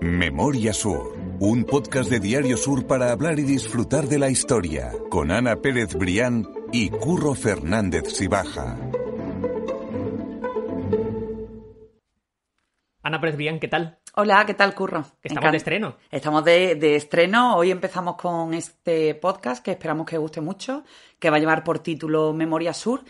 Memoria Sur, un podcast de Diario Sur para hablar y disfrutar de la historia, con Ana Pérez Brián y Curro Fernández Sibaja. Ana Pérez Brián, ¿qué tal? Hola, ¿qué tal, Curro? Estamos de estreno. Estamos de, de, estreno. Hoy empezamos con este podcast que esperamos que guste mucho, que va a llevar por título Memoria Sur.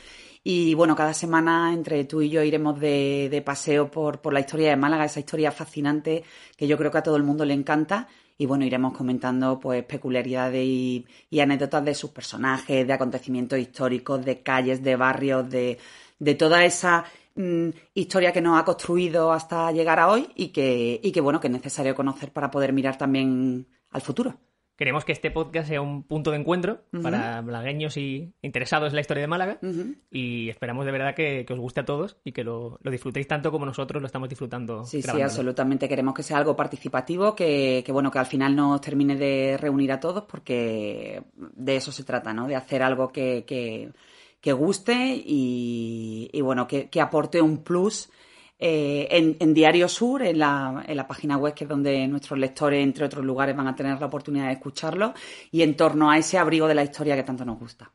Y bueno, cada semana entre tú y yo iremos de, de paseo por, por la historia de Málaga, esa historia fascinante que yo creo que a todo el mundo le encanta y bueno, iremos comentando pues peculiaridades y, y, anécdotas de sus personajes, de acontecimientos históricos, de calles, de barrios, de, de toda esa mmm, historia que nos ha construido hasta llegar a hoy y que, y que bueno, que es necesario conocer para poder mirar también al futuro. Queremos que este podcast sea un punto de encuentro uh -huh. para malagueños y interesados en la historia de Málaga uh -huh. y esperamos de verdad que, que, os guste a todos y que lo, lo, disfrutéis tanto como nosotros lo estamos disfrutando. Sí, grabándolo. sí, absolutamente. Queremos que sea algo participativo, que, que, bueno, que al final nos termine de reunir a todos porque de eso se trata, ¿no? De hacer algo que, que, que guste y, y bueno, que aporte un plus eh, en, en, Diario Sur, en la, en la, página web, que es donde nuestros lectores, entre otros lugares, van a tener la oportunidad de escucharlo, y en torno a ese abrigo de la historia que tanto nos gusta.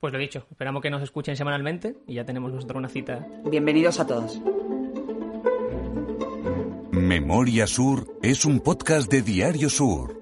Pues lo dicho, esperamos que nos escuchen semanalmente y ya tenemos nosotros una cita. Bienvenidos a todos. Memoria Sur es un podcast de Diario Sur.